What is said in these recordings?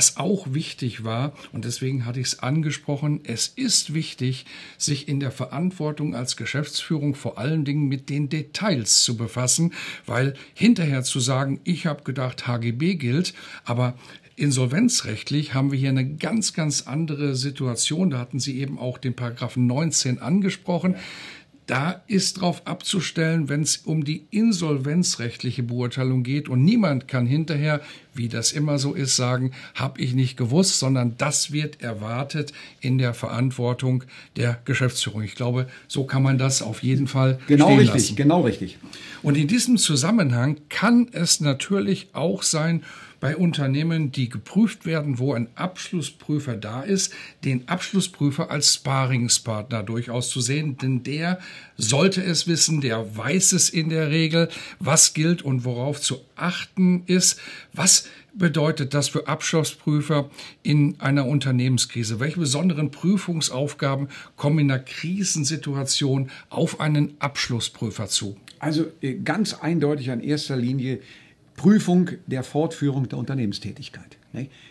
Was auch wichtig war, und deswegen hatte ich es angesprochen, es ist wichtig, sich in der Verantwortung als Geschäftsführung vor allen Dingen mit den Details zu befassen, weil hinterher zu sagen, ich habe gedacht, HGB gilt, aber Insolvenzrechtlich haben wir hier eine ganz, ganz andere Situation. Da hatten Sie eben auch den Paragraphen 19 angesprochen. Da ist drauf abzustellen, wenn es um die insolvenzrechtliche Beurteilung geht und niemand kann hinterher, wie das immer so ist, sagen, habe ich nicht gewusst, sondern das wird erwartet in der Verantwortung der Geschäftsführung. Ich glaube, so kann man das auf jeden Fall genau richtig, lassen. genau richtig. Und in diesem Zusammenhang kann es natürlich auch sein, bei Unternehmen, die geprüft werden, wo ein Abschlussprüfer da ist, den Abschlussprüfer als Sparingspartner durchaus zu sehen, denn der sollte es wissen, der weiß es in der Regel, was gilt und worauf zu achten ist, was bedeutet das für Abschlussprüfer in einer Unternehmenskrise? Welche besonderen Prüfungsaufgaben kommen in einer Krisensituation auf einen Abschlussprüfer zu? Also äh, ganz eindeutig an erster Linie Prüfung der Fortführung der Unternehmenstätigkeit.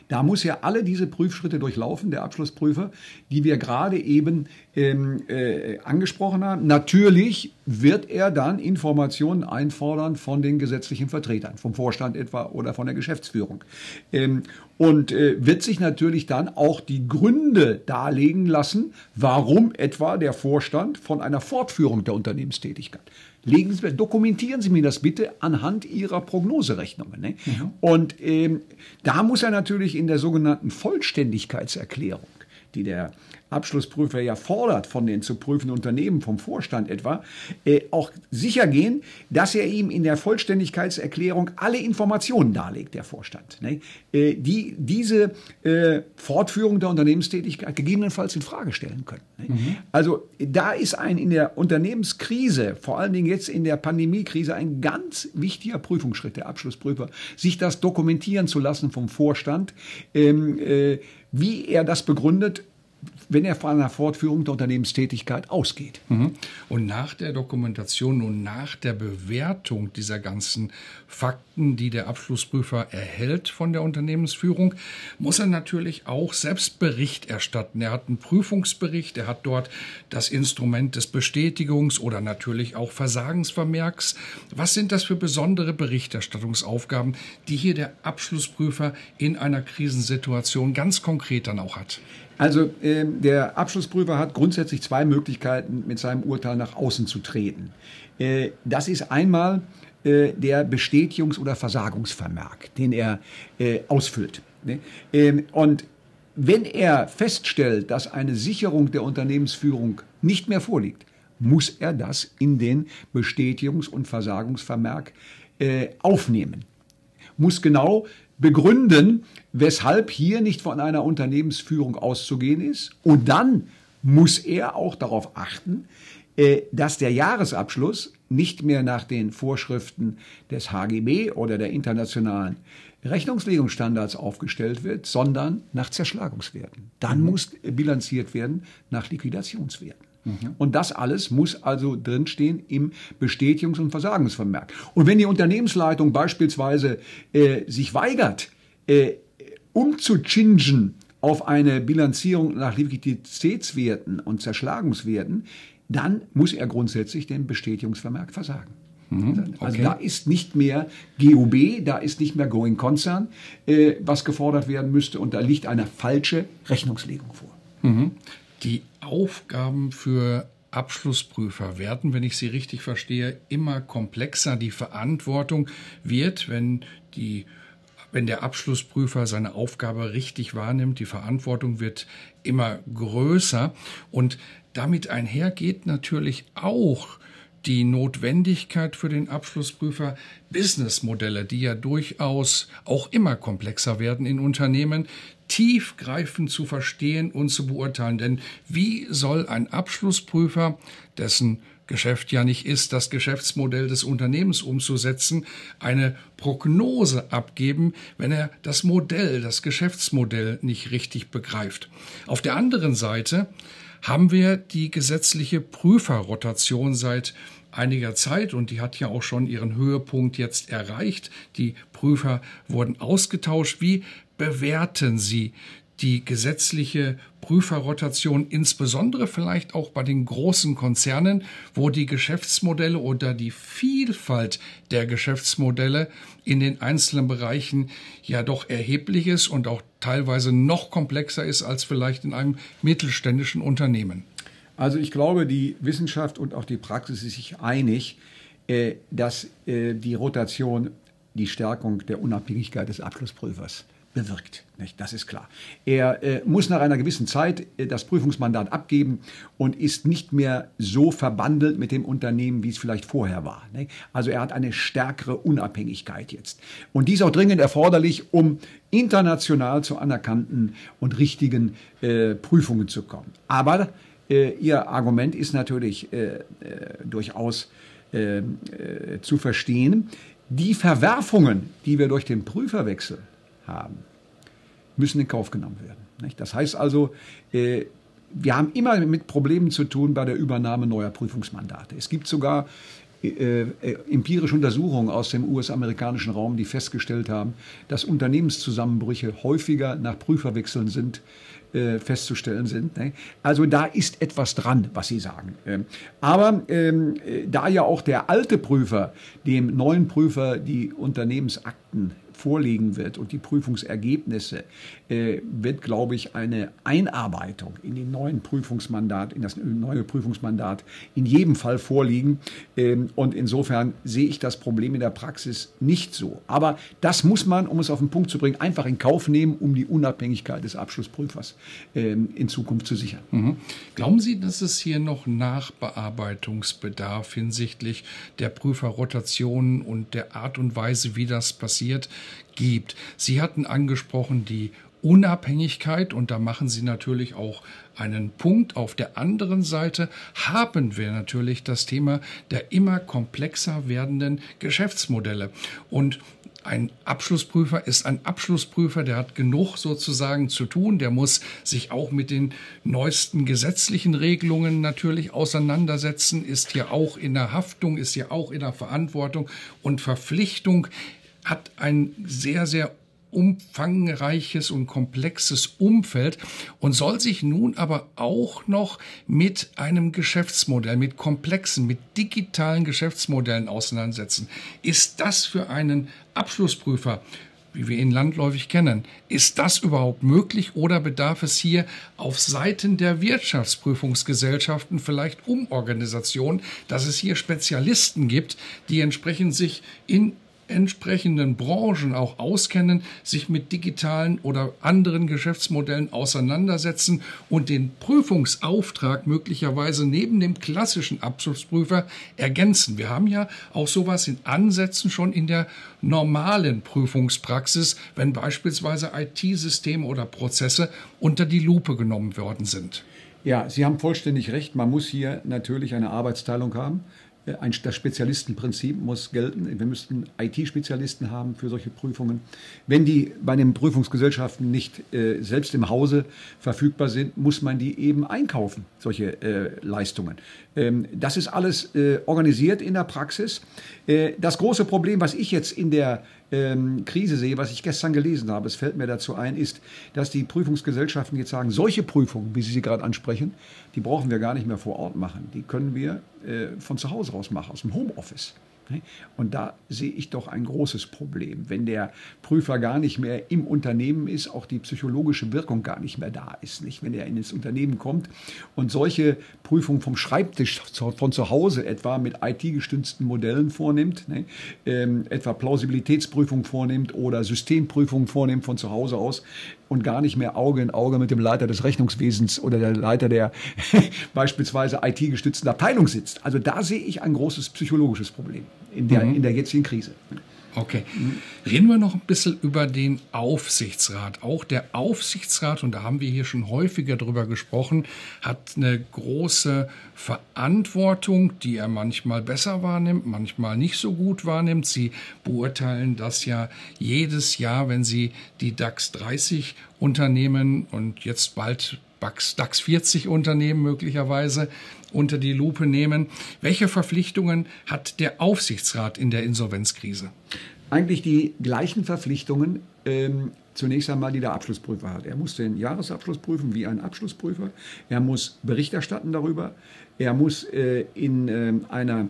Da muss ja alle diese Prüfschritte durchlaufen, der Abschlussprüfer, die wir gerade eben ähm, äh, angesprochen haben. Natürlich wird er dann Informationen einfordern von den gesetzlichen Vertretern, vom Vorstand etwa oder von der Geschäftsführung. Ähm, und äh, wird sich natürlich dann auch die Gründe darlegen lassen, warum etwa der Vorstand von einer Fortführung der Unternehmenstätigkeit Legen Sie, dokumentieren Sie mir das bitte anhand Ihrer Prognoserechnungen. Ne? Mhm. Und ähm, da muss er natürlich in der sogenannten Vollständigkeitserklärung, die der Abschlussprüfer ja fordert von den zu prüfenden Unternehmen, vom Vorstand etwa, äh, auch sicher gehen, dass er ihm in der Vollständigkeitserklärung alle Informationen darlegt, der Vorstand, ne? äh, die diese äh, Fortführung der Unternehmenstätigkeit gegebenenfalls in Frage stellen können. Ne? Mhm. Also da ist ein in der Unternehmenskrise, vor allen Dingen jetzt in der Pandemiekrise, ein ganz wichtiger Prüfungsschritt der Abschlussprüfer, sich das dokumentieren zu lassen vom Vorstand, ähm, äh, wie er das begründet wenn er von einer Fortführung der Unternehmenstätigkeit ausgeht. Mhm. Und nach der Dokumentation und nach der Bewertung dieser ganzen Fakten, die der Abschlussprüfer erhält von der Unternehmensführung, muss er natürlich auch selbst Bericht erstatten. Er hat einen Prüfungsbericht, er hat dort das Instrument des Bestätigungs- oder natürlich auch Versagensvermerks. Was sind das für besondere Berichterstattungsaufgaben, die hier der Abschlussprüfer in einer Krisensituation ganz konkret dann auch hat? Also äh, der Abschlussprüfer hat grundsätzlich zwei Möglichkeiten, mit seinem Urteil nach außen zu treten. Äh, das ist einmal äh, der Bestätigungs- oder Versagungsvermerk, den er äh, ausfüllt. Ne? Ähm, und wenn er feststellt, dass eine Sicherung der Unternehmensführung nicht mehr vorliegt, muss er das in den Bestätigungs- und Versagungsvermerk äh, aufnehmen. Muss genau begründen, weshalb hier nicht von einer Unternehmensführung auszugehen ist. Und dann muss er auch darauf achten, äh, dass der Jahresabschluss nicht mehr nach den Vorschriften des HGB oder der internationalen Rechnungslegungsstandards aufgestellt wird, sondern nach Zerschlagungswerten. Dann mhm. muss bilanziert werden nach Liquidationswerten. Mhm. Und das alles muss also drinstehen im Bestätigungs- und Versagensvermerk. Und wenn die Unternehmensleitung beispielsweise äh, sich weigert, äh, umzuchingen auf eine Bilanzierung nach Liquiditätswerten und Zerschlagungswerten, dann muss er grundsätzlich den Bestätigungsvermerk versagen. Mhm, also okay. da ist nicht mehr GOB, da ist nicht mehr Going Concern, äh, was gefordert werden müsste und da liegt eine falsche Rechnungslegung vor. Mhm. Die Aufgaben für Abschlussprüfer werden, wenn ich sie richtig verstehe, immer komplexer. Die Verantwortung wird, wenn die wenn der Abschlussprüfer seine Aufgabe richtig wahrnimmt, die Verantwortung wird immer größer und damit einhergeht natürlich auch die Notwendigkeit für den Abschlussprüfer, Businessmodelle, die ja durchaus auch immer komplexer werden in Unternehmen, tiefgreifend zu verstehen und zu beurteilen. Denn wie soll ein Abschlussprüfer, dessen Geschäft ja nicht ist, das Geschäftsmodell des Unternehmens umzusetzen, eine Prognose abgeben, wenn er das Modell, das Geschäftsmodell nicht richtig begreift. Auf der anderen Seite haben wir die gesetzliche Prüferrotation seit einiger Zeit und die hat ja auch schon ihren Höhepunkt jetzt erreicht. Die Prüfer wurden ausgetauscht. Wie bewerten Sie die gesetzliche Prüferrotation, insbesondere vielleicht auch bei den großen Konzernen, wo die Geschäftsmodelle oder die Vielfalt der Geschäftsmodelle in den einzelnen Bereichen ja doch erheblich ist und auch teilweise noch komplexer ist als vielleicht in einem mittelständischen Unternehmen. Also ich glaube, die Wissenschaft und auch die Praxis ist sich einig, äh, dass äh, die Rotation die Stärkung der Unabhängigkeit des Abschlussprüfers bewirkt. Nicht? Das ist klar. Er äh, muss nach einer gewissen Zeit äh, das Prüfungsmandat abgeben und ist nicht mehr so verbandelt mit dem Unternehmen, wie es vielleicht vorher war. Nicht? Also er hat eine stärkere Unabhängigkeit jetzt. Und dies auch dringend erforderlich, um international zu anerkannten und richtigen äh, Prüfungen zu kommen. Aber äh, Ihr Argument ist natürlich äh, äh, durchaus zu verstehen. Die Verwerfungen, die wir durch den Prüferwechsel haben, müssen in Kauf genommen werden. Das heißt also, äh, wir haben immer mit Problemen zu tun bei der Übernahme neuer Prüfungsmandate. Es gibt sogar äh, äh, empirische Untersuchungen aus dem US-amerikanischen Raum, die festgestellt haben, dass Unternehmenszusammenbrüche häufiger nach Prüferwechseln sind, äh, festzustellen sind. Ne? Also da ist etwas dran, was Sie sagen. Ähm, aber ähm, äh, da ja auch der alte Prüfer dem neuen Prüfer die Unternehmensakten vorliegen wird und die Prüfungsergebnisse, äh, wird, glaube ich, eine Einarbeitung in den neuen Prüfungsmandat, in das neue Prüfungsmandat in jedem Fall vorliegen. Ähm, und insofern sehe ich das Problem in der Praxis nicht so. Aber das muss man, um es auf den Punkt zu bringen, einfach in Kauf nehmen, um die Unabhängigkeit des Abschlussprüfers ähm, in Zukunft zu sichern. Mhm. Glauben Sie, dass es hier noch Nachbearbeitungsbedarf hinsichtlich der Prüferrotationen und der Art und Weise, wie das passiert? Gibt. Sie hatten angesprochen die Unabhängigkeit und da machen Sie natürlich auch einen Punkt. Auf der anderen Seite haben wir natürlich das Thema der immer komplexer werdenden Geschäftsmodelle. Und ein Abschlussprüfer ist ein Abschlussprüfer, der hat genug sozusagen zu tun, der muss sich auch mit den neuesten gesetzlichen Regelungen natürlich auseinandersetzen, ist hier auch in der Haftung, ist hier auch in der Verantwortung und Verpflichtung hat ein sehr, sehr umfangreiches und komplexes Umfeld und soll sich nun aber auch noch mit einem Geschäftsmodell, mit komplexen, mit digitalen Geschäftsmodellen auseinandersetzen. Ist das für einen Abschlussprüfer wie wir ihn landläufig kennen. Ist das überhaupt möglich oder bedarf es hier auf Seiten der Wirtschaftsprüfungsgesellschaften vielleicht Umorganisation, dass es hier Spezialisten gibt, die entsprechend sich in entsprechenden Branchen auch auskennen, sich mit digitalen oder anderen Geschäftsmodellen auseinandersetzen und den Prüfungsauftrag möglicherweise neben dem klassischen Abschlussprüfer ergänzen. Wir haben ja auch sowas in Ansätzen schon in der normalen Prüfungspraxis, wenn beispielsweise IT-Systeme oder Prozesse unter die Lupe genommen worden sind. Ja, Sie haben vollständig recht. Man muss hier natürlich eine Arbeitsteilung haben. Ein, das Spezialistenprinzip muss gelten. Wir müssten IT-Spezialisten haben für solche Prüfungen. Wenn die bei den Prüfungsgesellschaften nicht äh, selbst im Hause verfügbar sind, muss man die eben einkaufen, solche äh, Leistungen. Ähm, das ist alles äh, organisiert in der Praxis. Äh, das große Problem, was ich jetzt in der ähm, Krise sehe, was ich gestern gelesen habe, es fällt mir dazu ein, ist, dass die Prüfungsgesellschaften jetzt sagen, solche Prüfungen, wie Sie sie gerade ansprechen, die brauchen wir gar nicht mehr vor Ort machen. Die können wir äh, von zu Hause aus machen, aus dem Homeoffice. Und da sehe ich doch ein großes Problem. Wenn der Prüfer gar nicht mehr im Unternehmen ist, auch die psychologische Wirkung gar nicht mehr da ist. Nicht? Wenn er in das Unternehmen kommt und solche Prüfungen vom Schreibtisch von zu Hause etwa mit IT-gestützten Modellen vornimmt, ne? ähm, etwa Plausibilitätsprüfungen vornimmt oder Systemprüfungen vornimmt von zu Hause aus und gar nicht mehr Auge in Auge mit dem Leiter des Rechnungswesens oder der Leiter der beispielsweise IT-gestützten Abteilung sitzt. Also da sehe ich ein großes psychologisches Problem in der, mhm. in der jetzigen Krise. Okay. Reden wir noch ein bisschen über den Aufsichtsrat. Auch der Aufsichtsrat, und da haben wir hier schon häufiger drüber gesprochen, hat eine große Verantwortung, die er manchmal besser wahrnimmt, manchmal nicht so gut wahrnimmt. Sie beurteilen das ja jedes Jahr, wenn Sie die DAX 30 Unternehmen und jetzt bald DAX 40 Unternehmen möglicherweise unter die Lupe nehmen. Welche Verpflichtungen hat der Aufsichtsrat in der Insolvenzkrise? Eigentlich die gleichen Verpflichtungen. Ähm, zunächst einmal, die der Abschlussprüfer hat. Er muss den Jahresabschluss prüfen wie ein Abschlussprüfer. Er muss Bericht erstatten darüber. Er muss äh, in äh, einer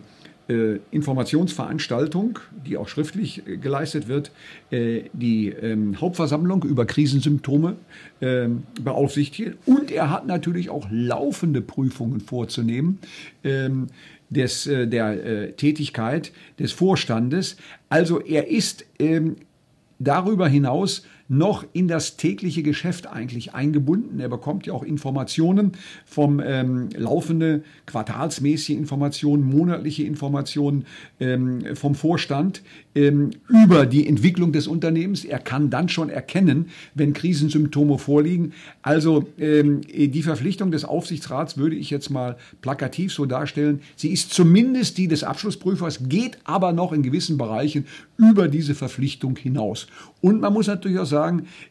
Informationsveranstaltung, die auch schriftlich äh, geleistet wird, äh, die ähm, Hauptversammlung über Krisensymptome ähm, beaufsichtigen. Und er hat natürlich auch laufende Prüfungen vorzunehmen. Ähm, des, der Tätigkeit des Vorstandes. Also er ist darüber hinaus noch in das tägliche Geschäft eigentlich eingebunden. Er bekommt ja auch Informationen vom ähm, laufende, quartalsmäßige Informationen, monatliche Informationen ähm, vom Vorstand ähm, über die Entwicklung des Unternehmens. Er kann dann schon erkennen, wenn Krisensymptome vorliegen. Also ähm, die Verpflichtung des Aufsichtsrats würde ich jetzt mal plakativ so darstellen. Sie ist zumindest die des Abschlussprüfers, geht aber noch in gewissen Bereichen über diese Verpflichtung hinaus. Und man muss natürlich auch sagen,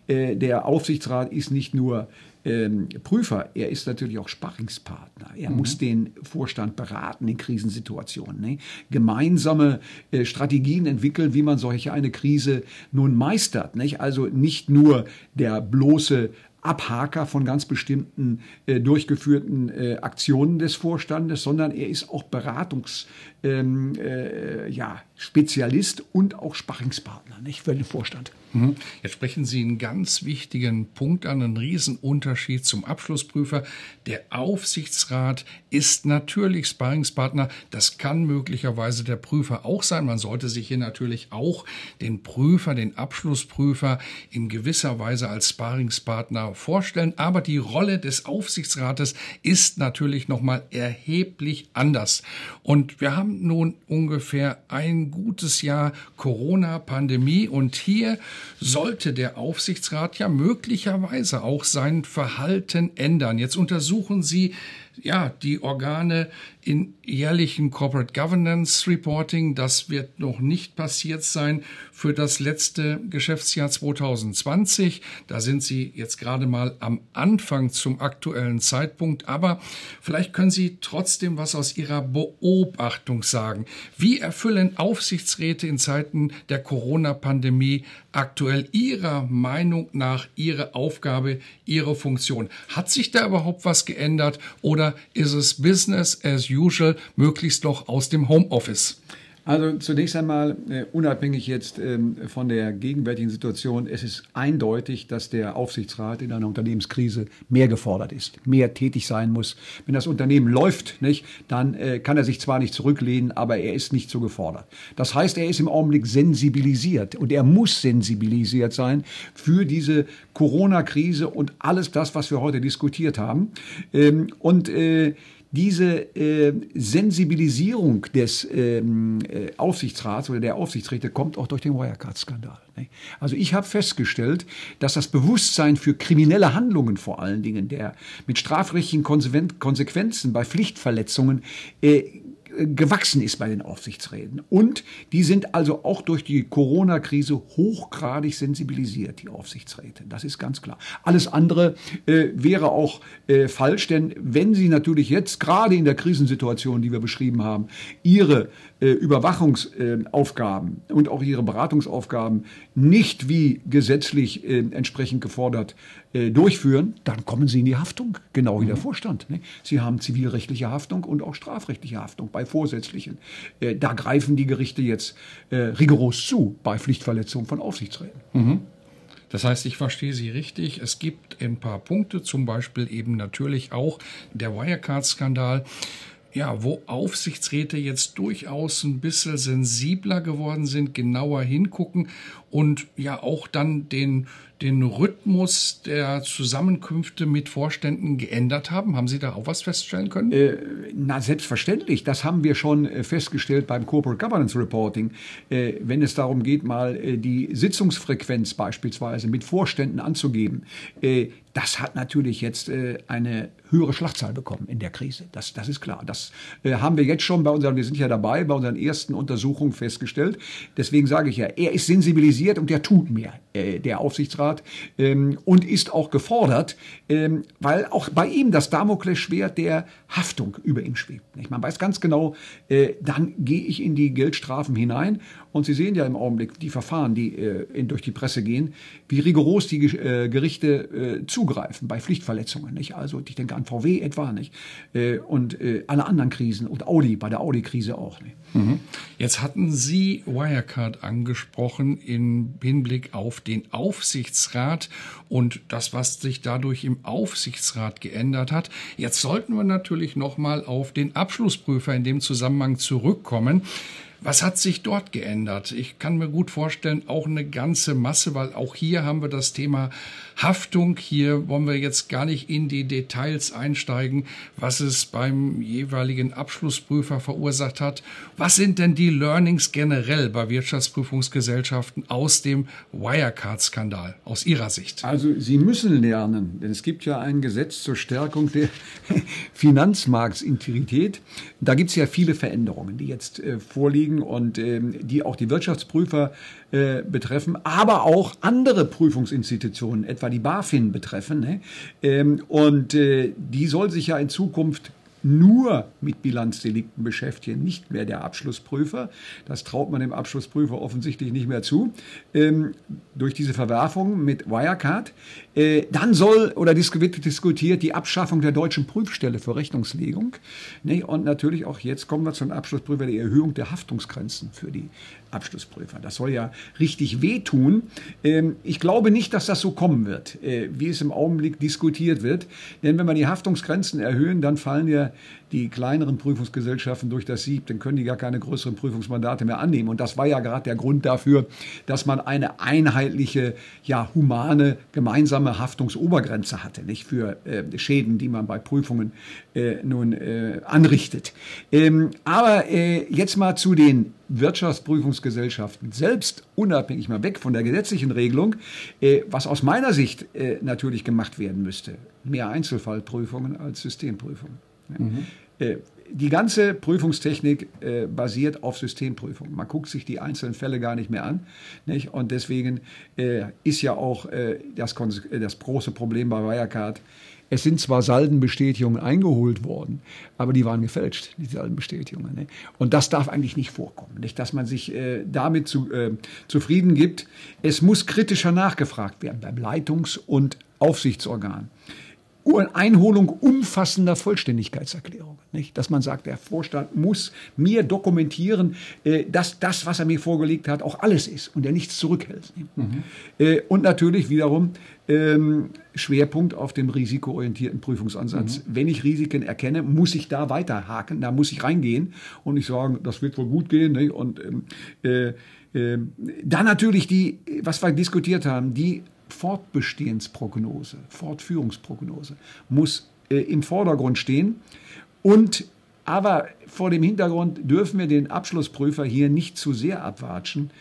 äh, der Aufsichtsrat ist nicht nur ähm, Prüfer, er ist natürlich auch Sparringspartner. Er mhm. muss den Vorstand beraten in Krisensituationen. Ne? Gemeinsame äh, Strategien entwickeln, wie man solche eine Krise nun meistert. Nicht? Also nicht nur der bloße Abhaker von ganz bestimmten äh, durchgeführten äh, Aktionen des Vorstandes, sondern er ist auch Beratungs, ähm, äh, ja, Spezialist und auch Sparringspartner nicht, für den Vorstand. Mhm. Jetzt sprechen Sie einen ganz wichtigen Punkt an, einen Riesenunterschied zum Abschlussprüfer. Der Aufsichtsrat ist natürlich Sparringspartner. Das kann möglicherweise der Prüfer auch sein. Man sollte sich hier natürlich auch den Prüfer, den Abschlussprüfer in gewisser Weise als Sparringspartner vorstellen. Aber die Rolle des Aufsichtsrates ist natürlich nochmal erheblich anders. Und wir haben nun ungefähr ein gutes Jahr Corona-Pandemie und hier sollte der Aufsichtsrat ja möglicherweise auch sein Verhalten ändern. Jetzt untersuchen Sie ja, die Organe in jährlichen Corporate Governance Reporting. Das wird noch nicht passiert sein für das letzte Geschäftsjahr 2020. Da sind Sie jetzt gerade mal am Anfang zum aktuellen Zeitpunkt. Aber vielleicht können Sie trotzdem was aus Ihrer Beobachtung sagen. Wie erfüllen Aufsichtsräte in Zeiten der Corona-Pandemie aktuell Ihrer Meinung nach ihre Aufgabe, ihre Funktion? Hat sich da überhaupt was geändert oder ist es Business as usual, möglichst noch aus dem Homeoffice? Also zunächst einmal, äh, unabhängig jetzt ähm, von der gegenwärtigen Situation, es ist eindeutig, dass der Aufsichtsrat in einer Unternehmenskrise mehr gefordert ist, mehr tätig sein muss. Wenn das Unternehmen läuft, nicht, dann äh, kann er sich zwar nicht zurücklehnen, aber er ist nicht so gefordert. Das heißt, er ist im Augenblick sensibilisiert und er muss sensibilisiert sein für diese Corona-Krise und alles das, was wir heute diskutiert haben. Ähm, und äh, diese äh, Sensibilisierung des ähm, äh, Aufsichtsrats oder der Aufsichtsräte kommt auch durch den Wirecard-Skandal. Ne? Also ich habe festgestellt, dass das Bewusstsein für kriminelle Handlungen vor allen Dingen, der mit strafrechtlichen Konsequenzen bei Pflichtverletzungen äh, gewachsen ist bei den Aufsichtsräten. Und die sind also auch durch die Corona-Krise hochgradig sensibilisiert, die Aufsichtsräte. Das ist ganz klar. Alles andere äh, wäre auch äh, falsch, denn wenn sie natürlich jetzt gerade in der Krisensituation, die wir beschrieben haben, ihre äh, Überwachungsaufgaben und auch ihre Beratungsaufgaben nicht wie gesetzlich äh, entsprechend gefordert äh, durchführen, dann kommen Sie in die Haftung, genau wie der Vorstand. Ne? Sie haben zivilrechtliche Haftung und auch strafrechtliche Haftung bei Vorsätzlichen. Äh, da greifen die Gerichte jetzt äh, rigoros zu bei Pflichtverletzung von Aufsichtsräten. Mhm. Das heißt, ich verstehe Sie richtig. Es gibt ein paar Punkte, zum Beispiel eben natürlich auch der Wirecard-Skandal ja, wo Aufsichtsräte jetzt durchaus ein bisschen sensibler geworden sind, genauer hingucken und ja auch dann den, den Rhythmus der Zusammenkünfte mit Vorständen geändert haben? Haben Sie da auch was feststellen können? Äh, na, selbstverständlich. Das haben wir schon äh, festgestellt beim Corporate Governance Reporting. Äh, wenn es darum geht, mal äh, die Sitzungsfrequenz beispielsweise mit Vorständen anzugeben, äh, das hat natürlich jetzt äh, eine höhere Schlachtzahl bekommen in der Krise. Das, das ist klar. Das haben wir jetzt schon bei unseren, wir sind ja dabei, bei unseren ersten Untersuchungen festgestellt. Deswegen sage ich ja, er ist sensibilisiert organisiert und der tut mehr, äh, der Aufsichtsrat, ähm, und ist auch gefordert, ähm, weil auch bei ihm das Damoklesschwert der Haftung über ihm schwebt. Nicht? Man weiß ganz genau, äh, dann gehe ich in die Geldstrafen hinein und Sie sehen ja im Augenblick die Verfahren, die äh, in, durch die Presse gehen, wie rigoros die äh, Gerichte äh, zugreifen bei Pflichtverletzungen. Nicht? Also ich denke an VW etwa nicht äh, und äh, alle anderen Krisen und Audi bei der Audi-Krise auch. Nicht? Mhm. Jetzt hatten Sie Wirecard angesprochen Hinblick auf den Aufsichtsrat und das, was sich dadurch im Aufsichtsrat geändert hat. Jetzt sollten wir natürlich noch mal auf den Abschlussprüfer in dem Zusammenhang zurückkommen. Was hat sich dort geändert? Ich kann mir gut vorstellen, auch eine ganze Masse, weil auch hier haben wir das Thema Haftung. Hier wollen wir jetzt gar nicht in die Details einsteigen, was es beim jeweiligen Abschlussprüfer verursacht hat. Was sind denn die Learnings generell bei Wirtschaftsprüfungsgesellschaften aus dem Wirecard-Skandal aus Ihrer Sicht? Also Sie müssen lernen, denn es gibt ja ein Gesetz zur Stärkung der Finanzmarktintegrität. Da gibt es ja viele Veränderungen, die jetzt äh, vorliegen und ähm, die auch die Wirtschaftsprüfer äh, betreffen, aber auch andere Prüfungsinstitutionen, etwa die BaFin betreffen. Ne? Ähm, und äh, die soll sich ja in Zukunft nur mit Bilanzdelikten beschäftigen, nicht mehr der Abschlussprüfer. Das traut man dem Abschlussprüfer offensichtlich nicht mehr zu. Ähm, durch diese Verwerfung mit Wirecard. Äh, dann soll oder wird diskutiert die Abschaffung der deutschen Prüfstelle für Rechnungslegung. Ne? Und natürlich auch jetzt kommen wir zum Abschlussprüfer die Erhöhung der Haftungsgrenzen für die Abschlussprüfer. Das soll ja richtig wehtun. Ähm, ich glaube nicht, dass das so kommen wird, äh, wie es im Augenblick diskutiert wird. Denn wenn wir die Haftungsgrenzen erhöhen, dann fallen ja die kleineren Prüfungsgesellschaften durch das Sieb, dann können die gar keine größeren Prüfungsmandate mehr annehmen. Und das war ja gerade der Grund dafür, dass man eine einheitliche, ja, humane, gemeinsame Haftungsobergrenze hatte, nicht für äh, Schäden, die man bei Prüfungen äh, nun anrichtet. Ähm, aber jetzt mal zu den Wirtschaftsprüfungsgesellschaften selbst, unabhängig mal weg von der gesetzlichen Regelung, äh, was aus meiner Sicht äh, natürlich gemacht werden müsste. Mehr Einzelfallprüfungen als Systemprüfungen. Mhm. Äh, die ganze Prüfungstechnik basiert auf Systemprüfung. Man guckt sich die einzelnen Fälle gar nicht mehr an. Nicht? Und deswegen ist ja auch das, das, große Problem bei Wirecard, es sind zwar Saldenbestätigungen eingeholt worden, aber die waren gefälscht, die Saldenbestätigungen. Ne? Und das darf eigentlich nicht vorkommen, nicht? dass man sich äh, damit zu, äh, zufrieden gibt. Es muss kritischer nachgefragt werden beim Leitungs- und Aufsichtsorgan. Einholung umfassender Vollständigkeitserklärungen. Nicht? Dass man sagt, der Vorstand muss mir dokumentieren, äh, dass das, was er mir vorgelegt hat, auch alles ist und er nichts zurückhält. Mhm. Äh, und natürlich wiederum ähm, Schwerpunkt auf dem risikoorientierten Prüfungsansatz. Mhm. Wenn ich Risiken erkenne, muss ich da weiterhaken, da muss ich reingehen und nicht sagen, das wird wohl gut gehen. Nicht? Und ähm, äh, äh, dann natürlich die, was wir diskutiert haben, die Fortbestehensprognose, Fortführungsprognose muss äh, im Vordergrund stehen. Und aber vor dem Hintergrund dürfen wir den Abschlussprüfer hier nicht zu sehr abwatschen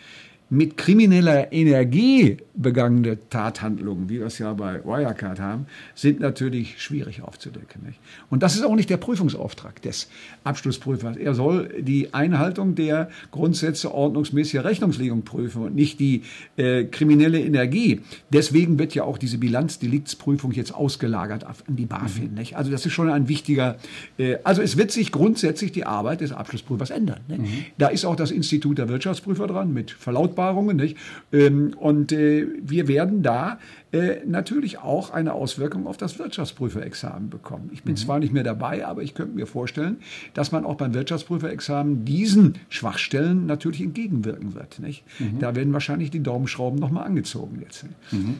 mit krimineller Energie begangene Tathandlungen, wie wir es ja bei Wirecard haben, sind natürlich schwierig aufzudecken. Nicht? Und das ist auch nicht der Prüfungsauftrag des Abschlussprüfers. Er soll die Einhaltung der Grundsätze ordnungsmäßiger Rechnungslegung prüfen und nicht die äh, kriminelle Energie. Deswegen wird ja auch diese Bilanzdeliktsprüfung jetzt ausgelagert an die BaFin. Mhm. Nicht? Also das ist schon ein wichtiger, äh, also es wird sich grundsätzlich die Arbeit des Abschlussprüfers ändern. Mhm. Da ist auch das Institut der Wirtschaftsprüfer dran mit Verlautbarung Verlautbarungen. Nicht? Ähm, und äh, wir werden da äh, natürlich auch eine Auswirkung auf das Wirtschaftsprüferexamen bekommen. Ich bin mhm. zwar nicht mehr dabei, aber ich könnte mir vorstellen, dass man auch beim Wirtschaftsprüferexamen diesen Schwachstellen natürlich entgegenwirken wird. Nicht? Mhm. Da werden wahrscheinlich die Daumenschrauben nochmal angezogen jetzt. Mhm.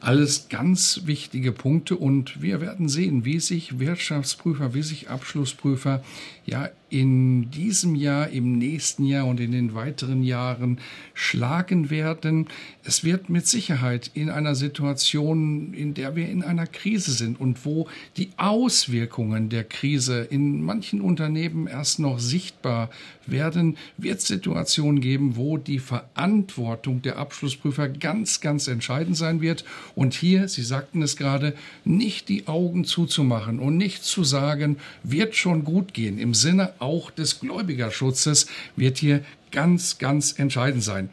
Alles ganz wichtige Punkte und wir werden sehen, wie sich Wirtschaftsprüfer, wie sich Abschlussprüfer ja in diesem Jahr, im nächsten Jahr und in den weiteren Jahren schlagen werden. Es wird mit Sicherheit in einer Situation, in der wir in einer Krise sind und wo die Auswirkungen der Krise in manchen Unternehmen erst noch sichtbar werden, wird Situationen geben, wo die Verantwortung der Abschlussprüfer ganz, ganz entscheidend sein wird. Und hier, Sie sagten es gerade, nicht die Augen zuzumachen und nicht zu sagen, wird schon gut gehen. Im Sinne auch des Gläubigerschutzes wird hier ganz, ganz entscheidend sein.